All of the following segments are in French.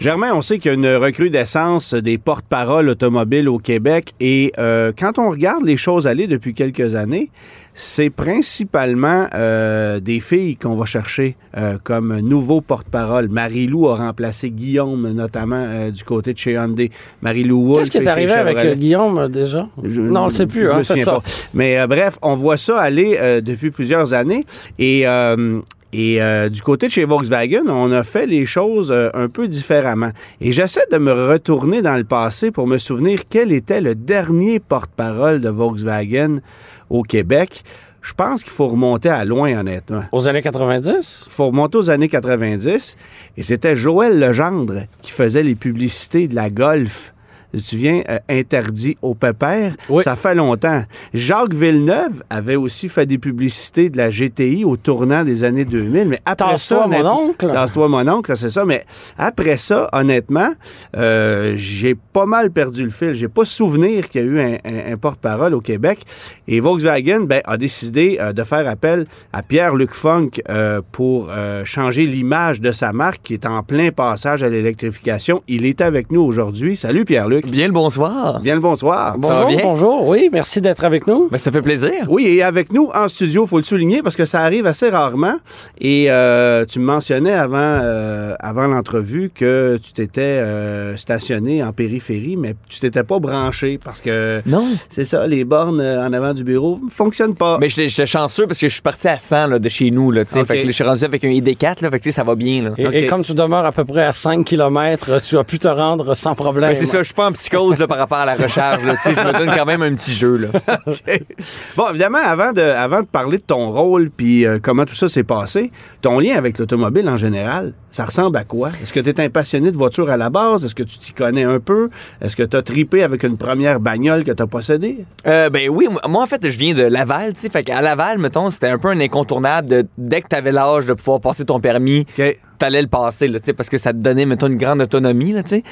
Germain, on sait qu'il y a une recrudescence des porte-paroles automobiles au Québec et euh, quand on regarde les choses aller depuis quelques années, c'est principalement euh, des filles qu'on va chercher euh, comme nouveau porte-parole. Marie-Lou a remplacé Guillaume, notamment euh, du côté de chez Hyundai. Marie-Lou Qu'est-ce qui est arrivé avec Guillaume déjà? Je- non, on le sait plus, hein, c'est ça. pas. Mais euh, bref, on voit ça aller euh, depuis plusieurs années. Et, euh, et euh, du côté de chez Volkswagen, on a fait les choses euh, un peu différemment. Et j'essaie de me retourner dans le passé pour me souvenir quel était le dernier porte-parole de Volkswagen au Québec. Je pense qu'il faut remonter à loin, honnêtement. Aux années 90? Il faut remonter aux années 90. Et c'était Joël Legendre qui faisait les publicités de la Golf. Tu te souviens, euh, interdit au pépère. Oui. Ça fait longtemps. Jacques Villeneuve avait aussi fait des publicités de la GTI au tournant des années 2000. Mais après ça. Tasse-toi, mon honnêtement- oncle. Tasse-toi, mon oncle, c'est ça. Mais après ça, honnêtement, euh, j'ai pas mal perdu le fil. J'ai pas souvenir qu'il y a eu un, un- un porte-parole au Québec. Et Volkswagen ben, a décidé euh, de faire appel à Pierre-Luc Funk pour changer l'image de sa marque qui est en plein passage à l'électrification. Il est avec nous aujourd'hui. Salut Pierre-Luc. Bien le bonsoir. Bien le bonsoir. Bonjour, bien? bonjour. Oui, merci d'être avec nous. Ben, ça fait plaisir. Oui, et avec nous en studio, faut le souligner parce que ça arrive assez rarement. Et euh, tu me mentionnais avant, euh, avant l'entrevue que tu t'étais euh, stationné en périphérie, mais tu t'étais pas branché parce que Non. c'est ça, les bornes en avant du bureau ne fonctionnent pas. Mais j'étais j'étais chanceux parce que je suis parti à 100 là, de chez nous. Là. Fait que je suis rendu avec un ID4, là, fait que, tu sais, ça va bien. Là. Et, comme tu demeures à peu près à 5 km, tu as pu te rendre sans problème. Ben, c'est ça, je suis pas en psychose là, par rapport à la recharge. Là, je me donne quand même un petit jeu. Là. Bon, évidemment, avant de, avant de parler de ton rôle puis euh, comment tout ça s'est passé, ton lien avec l'automobile en général, ça ressemble à quoi? Est-ce que tu es un passionné de voiture à la base? Est-ce que tu t'y connais un peu? Est-ce que tu as tripé avec une première bagnole que tu as possédée? Euh, ben oui, moi- en fait, je viens de Laval. tu sais, Fait qu'à Laval, mettons, c'était un peu un incontournable de dès que tu avais l'âge de pouvoir passer ton permis. OK. T'allais le passer, là, tu sais, parce que ça te donnait, mettons, une grande autonomie, là, tu sais.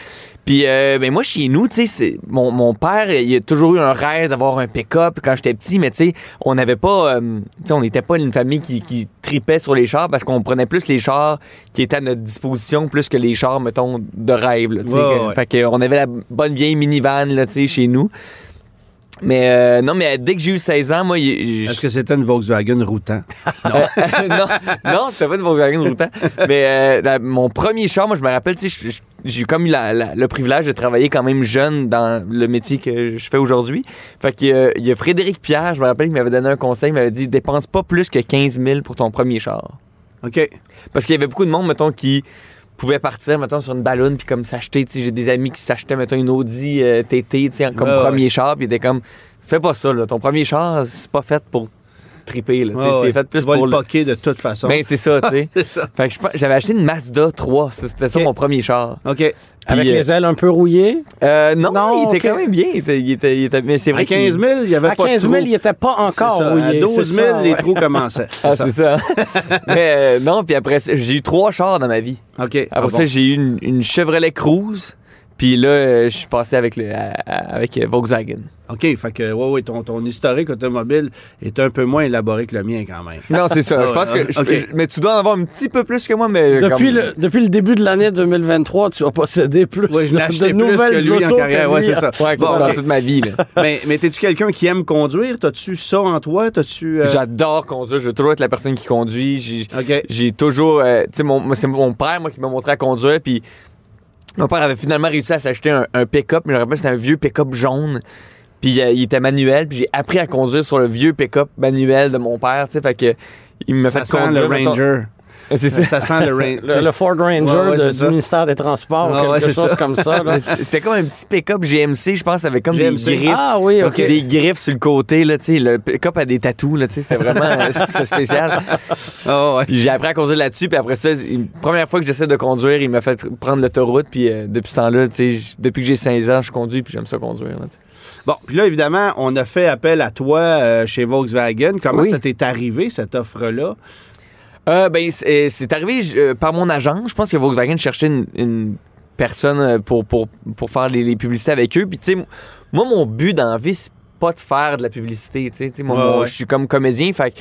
Puis, euh, ben, moi, chez nous, tu sais, mon, mon père, il a toujours eu un rêve d'avoir un pick-up quand j'étais petit, mais tu sais, on n'avait pas, euh, tu sais, on n'était pas une famille qui, qui tripait sur les chars parce qu'on prenait plus les chars qui étaient à notre disposition plus que les chars, mettons, de rêve, là, tu sais. Ouais, Que- ouais. Fait qu'on avait la bonne vieille minivan, là, tu sais, chez nous. Mais euh, non, mais dès que j'ai eu 16 ans, moi, il- Est-ce que c'était une Volkswagen routant? euh, non, non c'était pas une Volkswagen routant. Mais euh, la- mon premier char, moi, je me rappelle, tu sais, je- j'ai comme eu la- la- le privilège de travailler quand même jeune dans le métier que je fais aujourd'hui. Fait qu'il y a- il y a Frédéric Pierre, je me rappelle, qui m'avait donné un conseil, il m'avait dit dépense pas plus que 15 000 pour ton premier char. OK. Parce qu'il y avait beaucoup de monde, mettons, qui pouvait partir, mettons, sur une ballonne puis comme s'acheter, tu sais, j'ai des amis qui s'achetaient, mettons, une Audi euh, TT, tu sais, comme Ouais, ouais. premier char, puis ils étaient comme, fais pas ça, là, ton premier char, c'est pas fait pour triper, là, sais, Ouais, fait plus tu vas pour le poquer de toute façon. Ben, c'est ça, tu sais. ça. Fait que j'avais acheté une Mazda 3. C'était ça Ok. mon premier char. OK. Avec Puis, les ailes un peu rouillées? Euh, non, Non, il était ok. quand même bien. Il était, il était- il était- mais c'est vrai À 15 qu'il- 000, il n'y avait À pas 15 de 000, trous. il n'était pas encore ça. rouillé. À 12 000, c'est ça, les ouais. trous commençaient. Ah, ça. c'est ça. mais euh, non, puis après, ça, j'ai eu trois chars dans ma vie. OK. Après Ah, ça, bon. j'ai eu une, une Chevrolet Cruze. Puis là, euh, je suis passé avec, le, avec euh, Volkswagen. OK. Fait que, ouais, ouais, ton, ton historique automobile est un peu moins élaboré que le mien, quand même. Non, c'est ça. Je pense ouais, que. je- ok. je- mais tu dois en avoir un petit peu plus que moi, mais. Depuis, comme- le, depuis le début de l'année 2023, tu as possédé plus Oui, je de, de plus nouvelles que lui en carrière. que Ouais, c'est ça. Ouais, Bon, dans toute ma vie, là. mais mais t'es-tu quelqu'un qui aime conduire? T'as-tu ça en toi? T'as-tu. euh, J'adore conduire. Je veux toujours être la personne qui conduit. J'ai- OK. j'ai toujours. euh, tu sais, mon, c'est mon père, moi, qui m'a montré à conduire. Puis mon père avait finalement réussi à s'acheter un, un pick-up. Mais je me rappelle, c'était un vieux pick-up jaune. Puis euh, il était manuel. Puis j'ai appris à conduire sur le vieux pick-up manuel de mon père. Tu sais, fait que. Il Ça fait sent conduire. le Ranger. C'est ça. Ça sent le Ranger. Le, le Ford Ranger Ouais, ouais, de- du ça. ministère des Transports Ah, ou ouais, quelque c'est chose ça. comme ça. C'était comme un petit pick-up GMC, je pense, avec comme GMC. des griffes. Ah oui, OK. Des griffes sur le côté, là, tu sais. Le pick-up a des tatous, là, tu sais. C'était vraiment euh, spécial. Ah, ouais. Puis j'ai appris à conduire là-dessus. Puis après ça, une première fois que j'essaie de conduire, il m'a fait prendre l'autoroute. Puis euh, depuis ce temps-là, tu sais, depuis que j'ai 16 ans, je conduis. Puis j'aime ça conduire. là, tu sais. Bon, puis là, évidemment, on a fait appel à toi euh, chez Volkswagen. Comment Oui. ça t'est arrivé, cette offre-là? Euh, ben, c'est c'est arrivé euh, par mon agent. Je pense que Volkswagen cherchait une, une personne euh, pour, pour, pour faire les, les publicités avec eux. Puis, tu sais, moi, mon but dans la vie, c'est pas de faire de la publicité. Tu sais, moi, Ouais, moi, ouais. je suis comme comédien, fait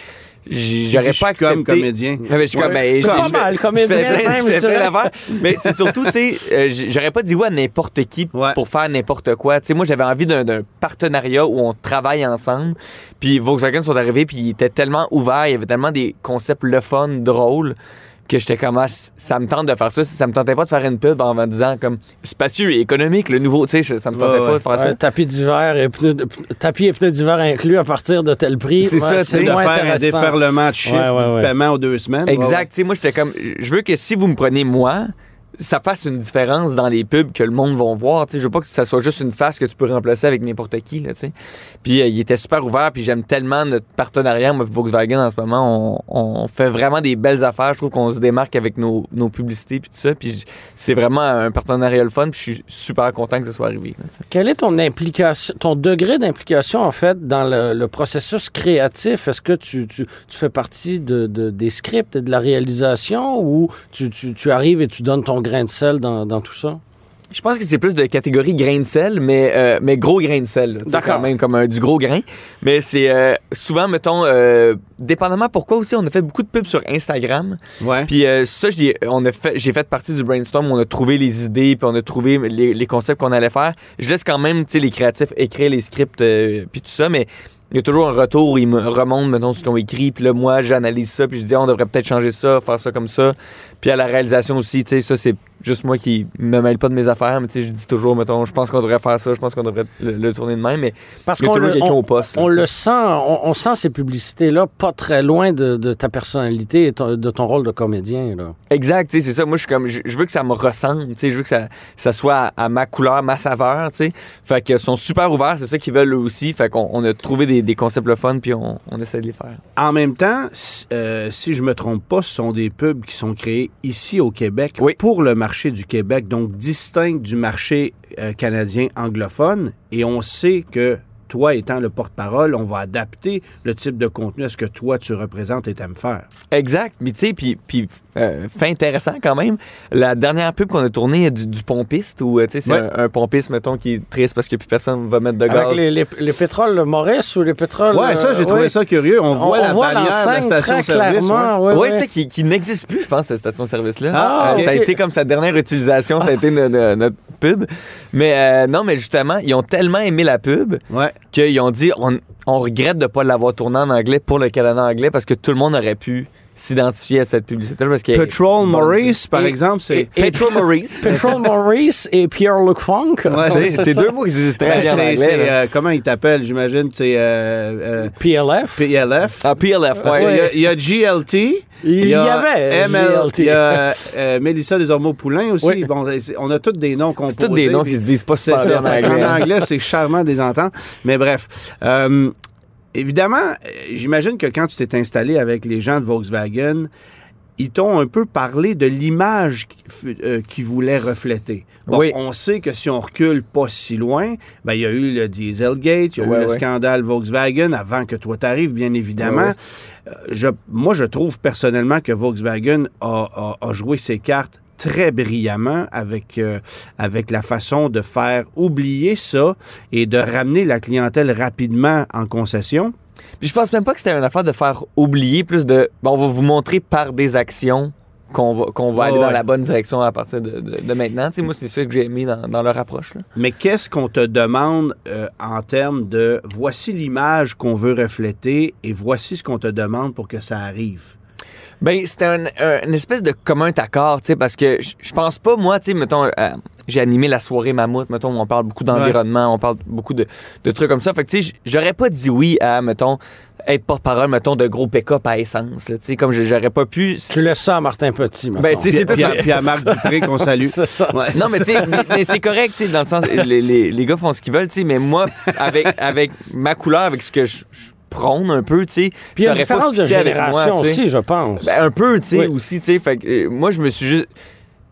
j'aurais Je pas accepté. comme comédien. Mais je suis comme, ben, Pas mal, comédien, fais plein- même, je fais plein. Mais c'est surtout, tu sais, euh, j'aurais pas dit oui à n'importe qui Ouais. pour faire n'importe quoi. Tu sais, moi, j'avais envie d'un d'un partenariat où on travaille ensemble. Puis Volkswagen sont arrivés, puis ils étaient tellement ouverts, il y avait tellement des concepts le fun, drôles, que j'étais comme, ah, ça me tente de faire ça. Ça me tentait pas de faire une pub en me disant, comme, spacieux et économique, le nouveau, tu sais, ça me tentait Ouais, pas ouais. de faire ça. Tapis d'hiver et pneus tapis et pneus d'hiver inclus à partir de tel prix. C'est ça, sais, de faire un déferlement de chiffres, Ouais, ouais, ouais. de paiement aux deux semaines. Exact. Tu sais, moi, j'étais comme, je veux que si vous me prenez moi, ça fasse une différence dans les pubs que le monde va voir. Je veux pas que ça soit juste une face que tu peux remplacer avec n'importe qui. Là. Puis euh, il était super ouvert. Puis j'aime tellement notre partenariat, moi, Volkswagen, en ce moment. On, fait vraiment des belles affaires. Je trouve qu'on se démarque avec nos, nos publicités. Puis tout ça. Puis c'est vraiment un partenariat le fun. Puis je suis super content que ça soit arrivé. là, tu sais. Quel est ton implication, ton degré d'implication en fait dans le, processus créatif? Est-ce que tu, tu, fais partie de, de- des scripts et de la réalisation ou tu, tu, tu arrives et tu donnes ton grain de sel dans, dans tout ça? Je pense que c'est plus de catégorie grain de sel, mais, euh, mais gros grain de sel. D'accord. Quand même comme du gros grain. Mais c'est euh, souvent, mettons, euh, dépendamment pourquoi aussi, on a fait beaucoup de pubs sur Instagram. Ouais. Puis ça, a fait, j'ai fait partie du brainstorm, on a trouvé les idées, puis on a trouvé les, les concepts qu'on allait faire. Je laisse quand même, tu sais, les créatifs écrire les scripts, puis tout ça, mais il y a toujours un retour ils me remontent, mettons, ce qu'ils ont écrit, puis là, moi, j'analyse ça, puis je dis, Ah, on devrait peut-être changer ça, faire ça comme ça. Puis à la réalisation aussi, tu sais, ça, c'est juste moi qui me mêle pas de mes affaires, mais tu sais, je dis toujours, mettons, je pense qu'on devrait faire ça, je pense qu'on devrait le, le tourner de même, mais Parce qu'on toujours le, quelqu'un on- au poste. là, on le sent, on, on sent ces publicités-là pas très loin de, de ta personnalité et ton- de ton rôle de comédien. Là. Exact, tu sais, c'est ça. Moi, je suis comme, je, je veux que ça me ressemble, tu sais, je veux que ça, ça soit à, à ma couleur, ma saveur, tu sais. Fait qu'ils sont super ouverts, c'est ça qu'ils veulent eux aussi. Fait qu'on on a trouvé des, des concepts le fun, puis on, on essaie de les faire. En même temps, si, euh, si je me trompe pas, ce sont des pubs qui sont créés ici au Québec Oui. pour le marché du Québec, donc distincts du marché euh, canadien anglophone. Et on sait que toi étant le porte-parole, on va adapter le type de contenu à ce que toi tu représentes et t'aimes faire. Exact, mais tu sais, puis, puis euh, fait intéressant quand même. La dernière pub qu'on a tournée du, du pompiste, où, euh, tu sais, c'est Ouais. un, un pompiste, mettons, qui est triste parce que plus personne va mettre de gaz. Avec les, les, les pétroles Maurice ou les pétroles. Ouais, ça, j'ai euh, trouvé oui. ça curieux. On, voit la bannière de la station-service. clairement. ouais. ouais, Oui, ouais. c'est qui, qui n'existe plus, je pense, cette station-service-là. Ah, Euh, Ça a été comme sa dernière utilisation, ça a été no- no- notre pub. Mais euh, non, mais justement, ils ont tellement aimé la pub Ouais. Qu'ils ont dit on, regrette de ne pas l'avoir tournée en anglais pour le Canada anglais parce que tout le monde aurait pu s'identifier à cette publicité-là. Parce est Petrol. Maurice, par Et- exemple, c'est... et- Petrol Maurice. Petrol Maurice et Pierre-Luc Funk. Ouais, C'est deux mots qui existent très Ben, bien en c'est- anglais. euh, comment il t'appelle, j'imagine? C'est euh, euh, PLF. PLF. Ah, PLF, Parce ouais. qu'il y a- Il y, a GLT. Il y avait ML, GLT. Il y a euh, Mélissa Desormeaux-Poulin aussi. Oui. Bon, on a tous des noms composés. C'est tous des noms qui se disent pas super bien en anglais. hein. anglais, c'est charmant des ententes. Mais bref. Évidemment, euh, j'imagine que quand tu t'es installé avec les gens de Volkswagen, ils t'ont un peu parlé de l'image qu'ils euh, voulaient refléter. Bon, Oui. On sait que si on recule pas si loin, ben, il y a eu le Dieselgate, il y a eu le scandale Volkswagen avant que toi t'arrives, bien évidemment. Euh, je, moi, je trouve personnellement que Volkswagen a, a- a joué ses cartes très brillamment avec, euh, avec la façon de faire oublier ça et de ramener la clientèle rapidement en concession. Puis je pense même pas que c'était une affaire de faire oublier plus de. Bon, on va vous montrer par des actions qu'on va, qu'on va Ouais, aller dans ouais. la bonne direction à partir de, de- de maintenant. Moi, c'est ça que j'ai aimé dans, dans leur approche. là. Mais qu'est-ce qu'on te demande euh, en termes de voici l'image qu'on veut refléter et voici ce qu'on te demande pour que ça arrive? Ben, c'était un, un- une espèce de commun accord, tu sais, parce que je pense pas, moi, tu sais, mettons, euh, j'ai animé la soirée Mammouth, mettons, on parle beaucoup d'environnement, on parle beaucoup de, de trucs comme ça. Fait que, tu sais, j'aurais pas dit oui à, mettons, être porte-parole, mettons, de gros pick-up à essence, là, tu sais, comme je- j'aurais pas pu. Tu laisses ça à Martin Petit. Ben, mettons. tu sais, c'est. Puis à, puis à Marc Dupré qu'on salue. C'est ça. Ouais. Non, mais tu sais, c'est correct, tu sais, dans le sens, les, les, les gars font ce qu'ils veulent, tu sais, mais moi, avec, avec ma couleur, avec ce que je prône un peu, tu sais. Puis il y a une différence de moi, génération aussi, je pense. Ben, un peu, tu sais, Oui. aussi, tu sais. Fait que euh, moi, je me suis juste.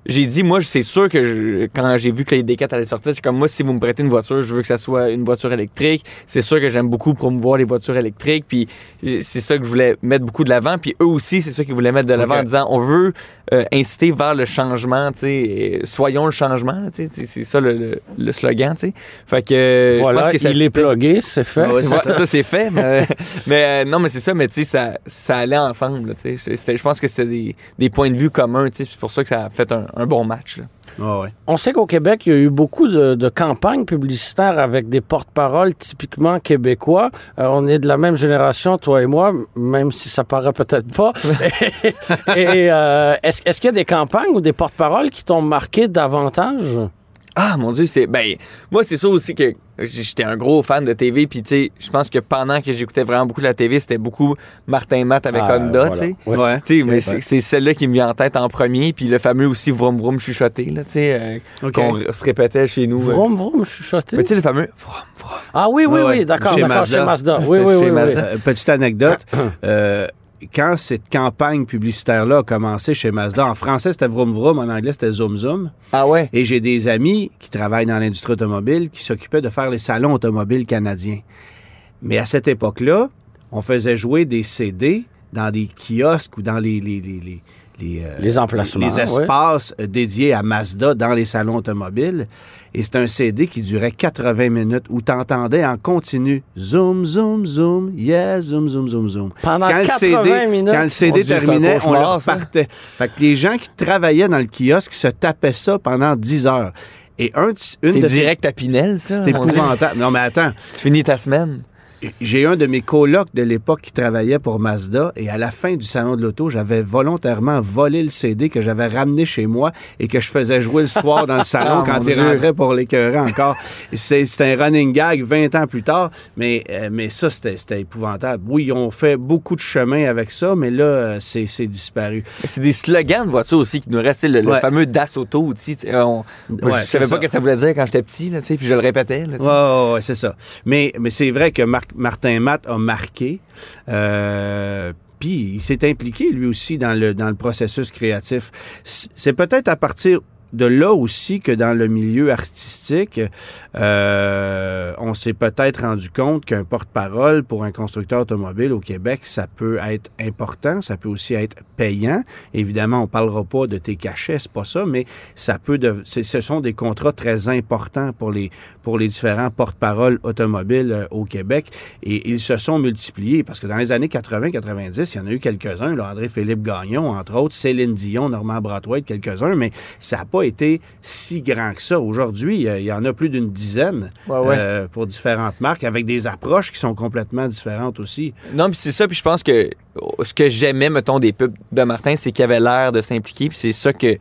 J'ai dit, moi, c'est sûr que je- quand j'ai vu que les D4 allaient sortir, c'est comme moi, si vous me prêtez une voiture, je veux que ça soit une voiture électrique. C'est sûr que j'aime beaucoup promouvoir les voitures électriques. Puis euh, c'est ça que je voulais mettre beaucoup de l'avant. Puis eux aussi, c'est ça qu'ils voulaient mettre de l'avant en disant, on veut euh, inciter vers le changement, tu soyons le changement, tu sais, c'est ça le, le- le slogan, tu sais. Fait que je pense que ça il est plugué, c'est fait. Ah ouais, c'est ça. ça, c'est fait, mais, mais euh, non, mais c'est ça, mais tu sais, ça, ça allait ensemble, tu sais. Je pense que c'était des, des points de vue communs, tu sais, c'est pour ça que ça a fait un, un bon match. là. Ah. On sait qu'au Québec, il y a eu beaucoup de, de campagnes publicitaires avec des porte-paroles typiquement québécois. Euh, on est de la même génération, toi et moi, même si ça paraît peut-être pas. et euh, est-ce est-ce qu'il y a des campagnes ou des porte-paroles qui t'ont marqué davantage? Ah, mon Dieu, c'est. Ben, moi, c'est ça aussi que j'étais un gros fan de TV, puis tu sais, je pense que pendant que j'écoutais vraiment beaucoup la TV, c'était beaucoup Martin Matt avec Ah, Honda, voilà. tu sais. Ouais. Ouais. Tu sais, mais Ouais. c'est- celle-là qui me vient en tête en premier, puis le fameux aussi Vroom Vroom chuchoté, là, tu sais, euh, qu'on se répétait chez nous. euh. Vroom, vroom, chuchoté? Mais tu sais, le fameux Vroom Vroom. Ah oui, oui, Ouais, oui, d'accord. Chez. Chez Mazda. Oui, oui, chez oui, oui. Mazda. Euh, petite anecdote. euh, quand cette campagne publicitaire-là a commencé chez Mazda, en français c'était Vroom Vroom, en anglais c'était Zoom Zoom. Ah ouais? Et j'ai des amis qui travaillent dans l'industrie automobile qui s'occupaient de faire les salons automobiles canadiens. Mais à cette époque-là, on faisait jouer des CD dans des kiosques ou dans les, les, les, les, les, euh, Les emplacements, les espaces euh, dédiés à Mazda dans les salons automobiles. Et c'est un CD qui durait 80 minutes où tu entendais en continu zoom, zoom, zoom, yeah, zoom, zoom, zoom, zoom. Pendant Quand le 80 CD, minutes. Quand le CD c'est terminait, on le ça. repartait. Fait que les gens qui travaillaient dans le kiosque se tapaient ça pendant 10 heures. Et un, une C'est direct à Pinel, ça. Dieu. épouvantable. Non, mais attends. Tu finis ta semaine. J'ai un de mes colocs de l'époque qui travaillait pour Mazda et à la fin du salon de l'auto, j'avais volontairement volé le CD que j'avais ramené chez moi et que je faisais jouer le soir dans le salon Ah, quand il Dieu. rentrait pour l'écœurer encore. C'est un running gag 20 ans plus tard, mais, euh, mais ça, c'était épouvantable. Oui, ils ont fait beaucoup de chemin avec ça, mais là, euh, c'est disparu. C'est des slogans de voiture aussi qui nous restent. Le, fameux Das Auto, tu sais, on- moi, Ouais, je savais pas ce que ça voulait dire quand j'étais petit, là, puis je le répétais. là. Ouais, ouais, c'est ça. Mais, mais c'est vrai que Mar- Martin Matt a marqué. euh, puis il s'est impliqué lui aussi dans le, dans le processus créatif. C'est peut-être à partir de là aussi que dans le milieu artistique, euh, on s'est peut-être rendu compte qu'un porte-parole pour un constructeur automobile au Québec, ça peut être important, ça peut aussi être payant. Évidemment, on parlera pas de tes cachets, c'est pas ça, mais ce sont des contrats très importants pour les différents porte-paroles automobiles euh, au Québec et ils se sont multipliés parce que dans les années 80-90, il y en a eu quelques-uns, André-Philippe Gagnon, entre autres, Céline Dion, Normand Brathwaite, quelques-uns, mais ça n'a pas été si grand que ça. Aujourd'hui, euh, il y en a plus d'une dizaine Ouais, ouais. euh, pour différentes marques avec des approches qui sont complètement différentes aussi. Non, puis c'est ça, puis je pense que oh, ce que j'aimais, mettons, des pubs de Martin, c'est qu'il avait l'air de s'impliquer, puis c'est ça que,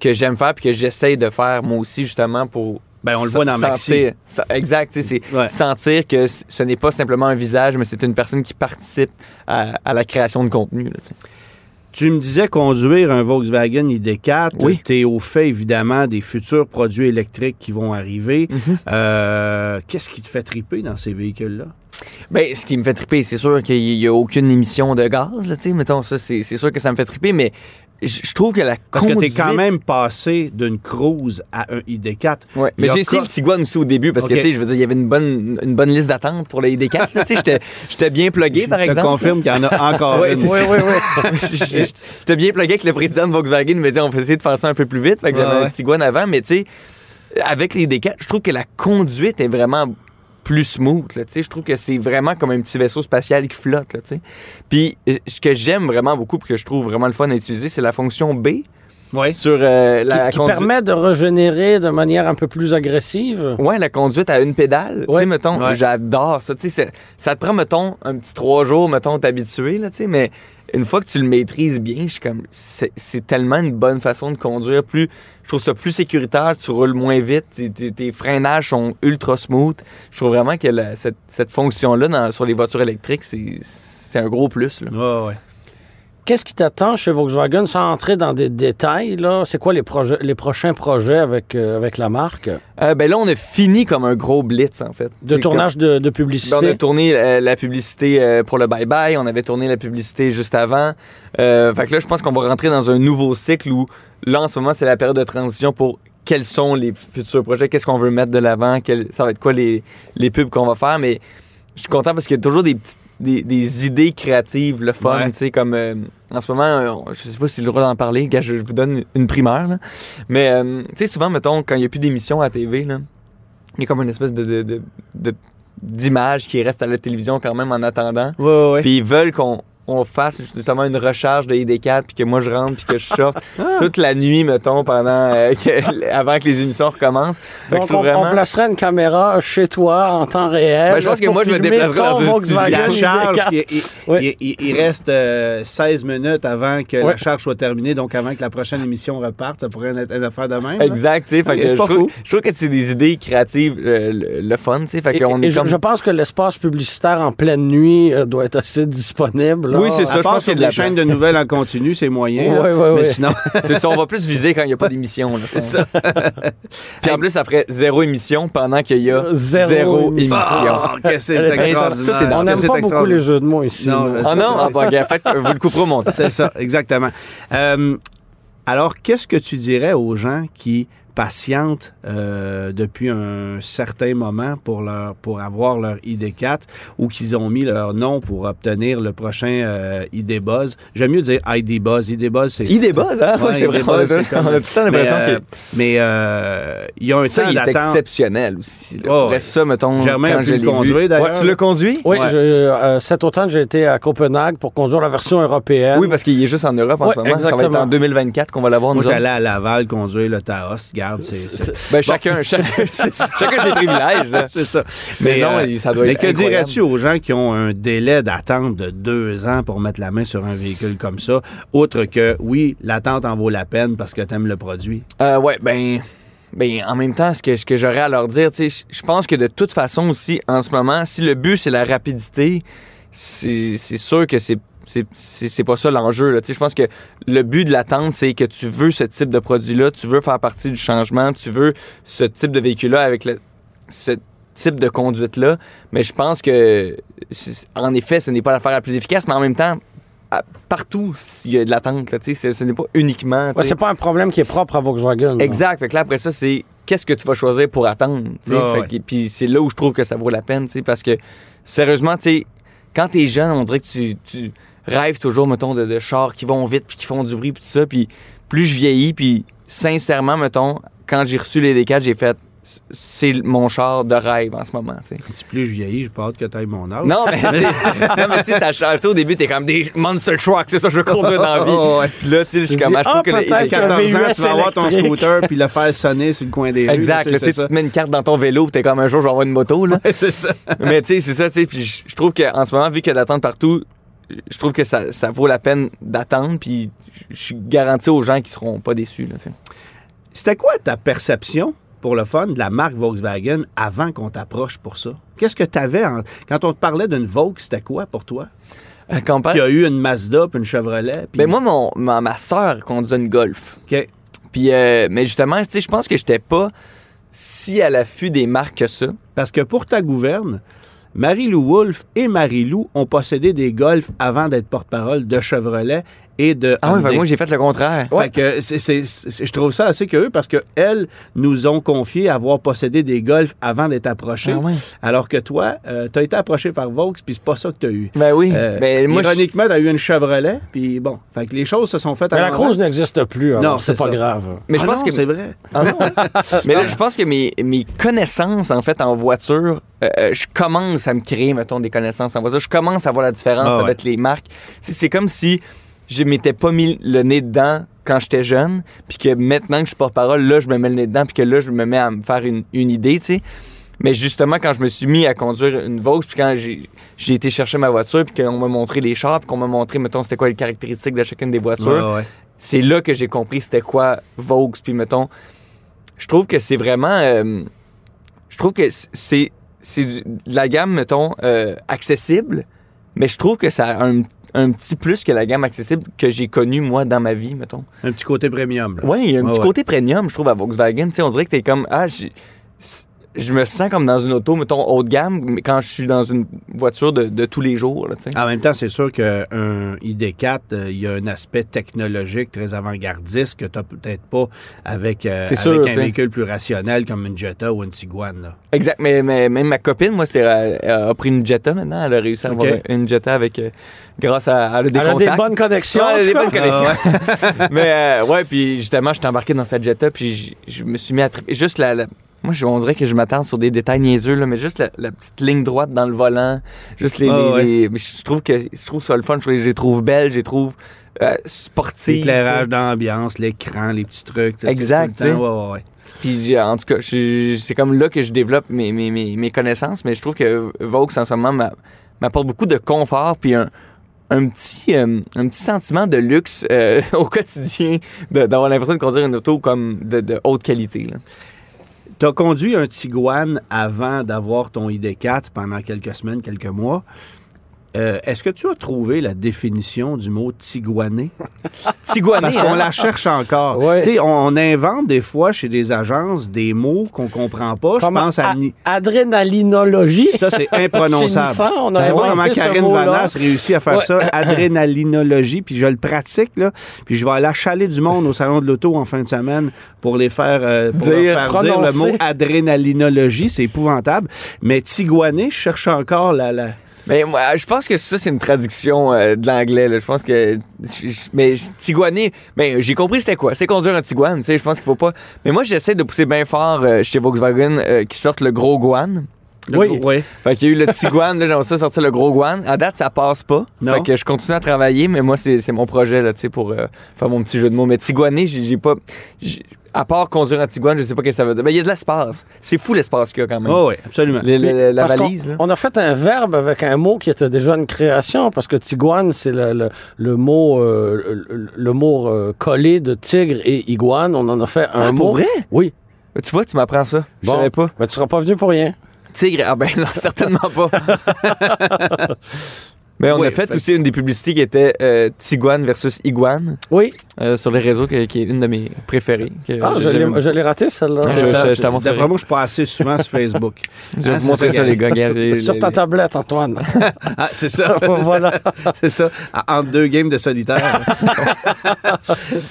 que j'aime faire, puis que j'essaye de faire moi aussi, justement, pour. Ben, on le voit dans sentir, sa- Exact, tu sais, c'est Ouais. sentir que ce n'est pas simplement un visage, mais c'est une personne qui participe à, à la création de contenu. là, tu me disais conduire un Volkswagen ID4. Oui. Tu es au fait, évidemment, des futurs produits électriques qui vont arriver. Mhm. Euh, Qu'est-ce qui te fait triper dans ces véhicules-là? Ben, ce qui me fait triper, c'est sûr qu'il n'y a aucune émission de gaz, là, tu sais, mettons, ça, c'est c'est sûr que ça me fait triper, mais je trouve que la Parce que tu es conduite- quand même passé d'une Cruise à un ID4. Ouais, Il mais j'ai essayé le Tiguan aussi au début parce que, tu sais, je veux dire, il y avait une bonne, une bonne liste d'attente pour le ID4. là, tu sais, j'étais- bien plugué, par Je te exemple. confirme qu'il y en a encore une. c'est ça. J'étais bien plugué que le président de Volkswagen me dit on va essayer de faire ça un peu plus vite. Fait que j'avais ouais. un Tiguan avant, mais tu sais, avec les D4, je trouve que la conduite est vraiment plus smooth. Là, je trouve que c'est vraiment comme un petit vaisseau spatial qui flotte. Là. Puis euh, ce que j'aime vraiment beaucoup et que je trouve vraiment le fun à utiliser, c'est la fonction B Ouais. sur euh, la qui, permet de régénérer de manière un peu plus agressive. Ouais, la conduite à une pédale. Tu sais, mettons, j'adore ça. Tu sais, c'est- ça te prend, mettons, un petit trois jours, mettons, t'habituer, là, tu sais, mais une fois que tu le maîtrises bien, je suis comme, c'est tellement une bonne façon de conduire. Plus, je trouve ça plus sécuritaire, tu roules moins vite, tes, freinages sont ultra smooth. Je trouve vraiment que cette, fonction-là dans- sur les voitures électriques, c'est un gros plus. Là. Qu'est-ce qui t'attend chez Volkswagen sans entrer dans des détails? Là? C'est quoi les, projets, les prochains projets avec, euh, avec la marque? Euh, ben là, on a fini comme un gros blitz, en fait. De tournage de, de comme- ben, publicité? on a tourné euh, la publicité euh, pour le Bye Bye, on avait tourné la publicité juste avant. Euh, fait que là, je pense qu'on va rentrer dans un nouveau cycle où, là, en ce moment, c'est la période de transition pour quels sont les futurs projets, qu'est-ce qu'on veut mettre de l'avant, quel- ça va être quoi les, les pubs qu'on va faire. Mais je suis content parce qu'il y a toujours des, petites- des, des idées créatives, le fun, Ouais. tu sais, comme euh, en ce moment, euh, je sais pas si le droit d'en parler, je, vous donne une primaire, là. Mais, euh, tu sais, souvent, mettons, quand il n'y a plus d'émissions à TV, là, il y a comme une espèce de, de, de- de- d'image qui reste à la télévision quand même en attendant. Ouais, ouais, ouais. Puis ils veulent qu'on on fasse justement une recharge de ID4 puis que moi je rentre puis que je sorte Ah. toute la nuit mettons pendant euh, que- avant que les émissions recommencent. Donc, on, placerait une caméra chez toi en temps réel. Ben, je pense que moi, je me filmer déplacerais dans ton un studio. Volkswagen La charge, ID4. il, il- reste euh, 16 minutes avant que la charge soit terminée, donc avant que la prochaine émission reparte. Ça pourrait être une affaire de même. là. Exact, tu sais, c'est je, pas trouve, fou. je trouve que c'est des idées créatives, euh, le, le fun, tu sais, fait Et, qu'on et est je, comme... je pense que l'espace publicitaire en pleine nuit euh, doit être assez disponible. Là. Oui, c'est ça. À je pense sur qu'il y a de des la chaînes de nouvelles en continu, c'est moyen. là. Ouais, ouais, mais sinon, C'est ça, on va plus viser quand il n'y a pas d'émission. c'est ça. Puis en plus, après zéro émission pendant qu'il y a Zéro zéro, émission. émission. Oh, que c'est extraordinaire. On n'aime pas beaucoup les jeux de mots ici. Non, Ah non? Ah, bah, gars, faites- vous le couperez au montage. C'est ça, exactement. Euh, alors, qu'est-ce que tu dirais aux gens qui patientent euh, depuis un certain moment pour, leur, pour avoir leur ID4 ou qu'ils ont mis leur nom pour obtenir le prochain euh, ID Buzz? J'aime mieux dire ID Buzz. ID Buzz, c'est... Il débuzz, hein? Ouais, Oui, c'est vrai. débuzz, On a- c'est comme- on a tout le temps mais, l'impression euh, que... mais euh, il y a un Ça, temps d'attente. exceptionnel aussi. Oh, ouais. ça, mettons, Germain a quand pu je le l'ai conduire, d'ailleurs. Ouais, tu l'as conduit? Oui, Ouais. je- euh, cet automne, j'ai été à Copenhague pour conduire la version européenne. Oui, parce qu'il est juste en Europe en Ouais, ce moment. Ça va être exactement. en 2024 qu'on va l'avoir, Moi, nous autres. j'allais à Laval conduire le Taos. Garde, c'est- Ben, chacun, chacun, chacun ses privilèges. C'est ça. Mais non, euh, ça doit mais être que incroyable. dirais-tu aux gens qui ont un délai d'attente de deux ans pour mettre la main sur un véhicule comme ça, outre que, oui, l'attente en vaut la peine parce que tu aimes le produit? Euh, ouais, ben, ben, en même temps, ce que, ce que j'aurais à leur dire, tu sais, je- je pense que de toute façon aussi, en ce moment, si le but c'est la rapidité, c'est c'est sûr que c'est c'est- c'est c'est pas ça l'enjeu. là. Tu sais, Je pense que le but de l'attente, c'est que tu veux ce type de produit-là, tu veux faire partie du changement, tu veux ce type de véhicule-là avec le, ce type de conduite-là. Mais je pense que, en effet, ce n'est pas l'affaire la plus efficace, mais en même temps, à- partout, il y a de l'attente. là, tu sais, c'est- Ce n'est pas uniquement... Ouais, c'est pas un problème qui est propre à Volkswagen. là. Exact. Fait que là, après ça, c'est qu'est-ce que tu vas choisir pour attendre. ouais. Puis c'est là où je trouve que ça vaut la peine, tu sais, parce que sérieusement, tu sais, quand t'es jeune, on dirait que tu, tu rêves toujours, mettons, de, de chars qui vont vite, puis qui font du bruit, puis tout ça. Puis plus je vieillis, puis sincèrement, mettons, quand j'ai reçu les D4, j'ai fait c'est mon char de rêve en ce moment, tu sais. Si plus je vieillis, j'ai pas hâte que tu ailles mon âge. Non, mais tu sais, ça change. Au début, t'es comme des monster trucks, c'est ça, je veux conduire dans la vie. Oh, ouais. Puis là, tu sais, je suis comme, ah, je trouve ah, que le- peut-être À il- 14 ans, VUS tu vas avoir ton scooter puis le faire sonner sur le coin des rues. Exact. là, tu te mets une carte dans ton vélo, puis t'es comme un jour, je vais avoir une moto, là. c'est ça. Mais tu sais, c'est ça, tu sais. Puis je trouve qu'en ce moment, vu qu'il y a d'attente partout, je trouve que ça, ça vaut la peine d'attendre. Puis je suis garanti aux gens qui seront pas déçus. C'était quoi ta perception, pour le fun, de la marque Volkswagen avant qu'on t'approche pour ça? Qu'est-ce que tu avais quand on te parlait d'une Vaux, c'était quoi pour toi? Euh, Quand on parle- Il y a eu une Mazda puis une Chevrolet. puis- Ben moi, mon, ma, ma soeur conduisait une Golf. OK. Puis, euh, mais justement, tu sais, je pense que j'étais pas si à l'affût des marques que ça. Parce que pour ta gouverne, Marie-Lou Wolfe et Marie-Lou ont possédé des Golf avant d'être porte-parole de Chevrolet et de Ah oui, Hyundai. moi, j'ai fait le contraire. Fait que c'est- c'est- c'est- je trouve ça assez curieux parce qu'elles nous ont confié avoir possédé des Golf avant d'être approchés. Ah ouais. Alors que toi, tu as été approché par Vaux, puis c'est pas ça que tu as eu. Ben oui. Euh, ben, moi, ironiquement, tu as eu une Chevrolet, puis bon, fait que les choses se sont faites Mais la. Cruz n'existe plus, alors Non, c'est c'est pas ça. grave. mais je Ah pense non, que c'est vrai. Ah non? Mais là, je pense que mes, mes connaissances, en fait, en voiture, euh, euh, je commence à me créer, mettons, des connaissances en voiture. Je commence à voir la différence Ah ouais. avec les marques. C'est comme si je m'étais pas mis le nez dedans quand j'étais jeune, puis que maintenant que je suis porte-parole, là, je me mets le nez dedans, puis que là, je me mets à me faire une, une idée, tu sais. Mais justement, quand je me suis mis à conduire une Vaux, puis quand j'ai été chercher ma voiture, puis qu'on m'a montré les chars, puis qu'on m'a montré, mettons, c'était quoi les caractéristiques de chacune des voitures, Ouais, ouais. c'est là que j'ai compris c'était quoi Vaux. Puis mettons, je trouve que c'est vraiment. euh, je trouve que c'est de la gamme, mettons, euh, accessible, mais je trouve que ça a un, un petit plus que la gamme accessible que j'ai connue, moi, dans ma vie, mettons. Un petit côté premium. Oui, un Ouais, petit ouais. côté premium, je trouve, à Volkswagen. Tu sais, on dirait que t'es comme, ah, j'ai- je me sens comme dans une auto, mettons, haut de gamme, mais quand je suis dans une voiture de, de tous les jours, là. En même temps, c'est sûr qu'un ID4, euh, il y a un aspect technologique très avant-gardiste que tu n'as peut-être pas avec, euh, avec sûr, un véhicule plus rationnel comme une Jetta ou une Tiguan. là. Exact, mais, mais même ma copine, moi, c'est, elle, elle a pris une Jetta maintenant. Elle a réussi à avoir une Jetta avec, euh, grâce à, elle a des Elle a des bonnes connexions. Elle a des bonnes connexions. mais euh, ouais, puis justement, je suis embarqué dans cette Jetta, puis je me suis mis à triper. Juste la, la- Moi, je, on dirait que je m'attends sur des détails niaiseux, là, mais juste la, la petite ligne droite dans le volant, juste les. Ah, les- ouais. les- mais je trouve que je trouve ça le fun, je, les trouve belles, je les trouve euh, sportives. L'éclairage d'ambiance, l'écran, les petits trucs. sais, Exact, tout le temps, tu sais. ouais, ouais, ouais. Puis en tout cas, c'est comme là que je développe mes, mes, mes, mes connaissances, mais je trouve que Vaux en ce moment m'a- m'apporte beaucoup de confort puis un, un petit, euh, un petit sentiment de luxe euh, au quotidien, d'avoir l'impression de conduire une auto comme de, de haute qualité. là. Tu as conduit un Tiguan avant d'avoir ton ID4 pendant quelques semaines, quelques mois. Euh, Est-ce que tu as trouvé la définition du mot tiguané? Tiguané, Parce qu'on hein? la cherche encore. Ouais. On, on invente des fois chez des agences des mots qu'on comprend pas. Je pense à... adrénalinologie? Ça, c'est imprononçable. On a inventé comment Karine. Vanasse réussit à faire Ouais. ça, adrénalinologie, puis je le pratique, là. Puis je vais aller achaler du monde au salon de l'auto en fin de semaine pour les faire, euh, pour Dire, leur faire dire le mot adrénalinologie. C'est épouvantable. Mais tiguané, je cherche encore la... la... Mais moi, je pense que ça, c'est une traduction euh, de l'anglais. Je pense que. je- je- Mais Tiguané, mais j'ai compris c'était quoi. C'est conduire un Tiguan, tu sais. Je pense qu'il faut pas. Mais moi, j'essaie de pousser bien fort euh, chez Volkswagen euh, qui sortent le gros Guan. le- Oui. ouais. Fait qu'il y a eu le Tiguan, là, j'aimerais ça sortir le gros Guan. À date, ça passe pas. Non. Fait que je continue à travailler, mais moi, c'est mon projet, là, tu sais, pour euh, faire mon petit jeu de mots. Mais Tiguané, j'ai j'ai pas. À part conduire un Tiguan, je sais pas ce que ça veut dire. Mais il y a de l'espace. C'est fou l'espace qu'il y a quand même. Oh, oui, absolument. Le- le- la Parce valise, là. On a fait un verbe avec un mot qui était déjà une création, parce que Tiguan, c'est le, le, le mot, euh, le, le mot euh, collé de tigre et iguane. On en a fait un Ah, mot. pour vrai? Oui. Tu vois, tu m'apprends ça. Je Bon. savais pas. Mais tu seras pas venu pour rien. Tigre, ah ben non, certainement pas. Mais on Oui, a fait, fait- aussi une des publicités qui était euh, Tiguan versus Iguane Oui. euh, sur les réseaux, qui, qui est une de mes préférées. que Ah, je l'ai- je raté, celle-là. Ah, je- je- je t'en montrerai. D'après moi, je suis pas assez souvent sur Facebook. Je vais Ah, vous montrer ça, ça, les gars. Sur ta les- tablette, Antoine. Ah, c'est ça. voilà. C'est ça. Entre deux games de solitaire.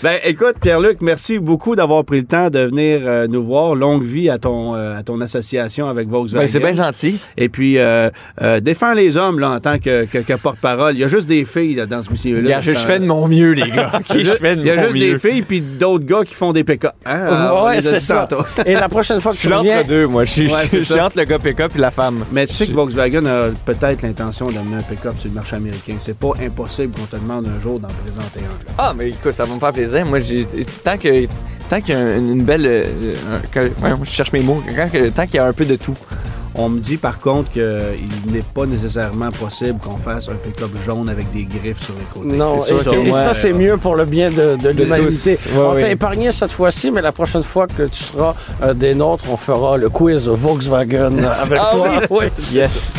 ben, écoute, Pierre-Luc, merci beaucoup d'avoir pris le temps de venir euh, nous voir. Longue vie à ton, euh, à ton association avec Volkswagen. Ben, c'est bien gentil. Et puis, euh, euh, défends les hommes là, en tant que, que- porte-parole. Il y a juste des filles là, dans ce. Regarde, je, je fais de mon mieux, les gars. Je fais de Il y a juste mieux. des filles puis d'autres gars qui font des pick-up. Hein? On ouais, les a c'est ça. Et la prochaine fois que Je tu suis reviens, entre deux, moi. Je suis Ouais, je suis entre le gars pick-up et la femme. Mais tu sais que Volkswagen a peut-être l'intention d'amener un pick-up sur le marché américain. C'est pas impossible qu'on te demande un jour d'en présenter un. là. Ah, mais écoute, ça va me faire plaisir. Moi, j'ai tant que tant qu'il y a un- une belle, euh, que- ouais, je cherche mes mots. Tant qu'il y a un peu de tout. On me dit par contre qu'il n'est pas nécessairement possible qu'on fasse un pick-up jaune avec des griffes sur les côtés. Non, C'est et, ça, c'est euh, mieux pour le bien de, de l'humanité. Ouais, on t'a épargné cette fois-ci, mais la prochaine fois que tu seras euh, des nôtres, on fera le quiz Volkswagen avec Ah toi. oui? Oui. Yes.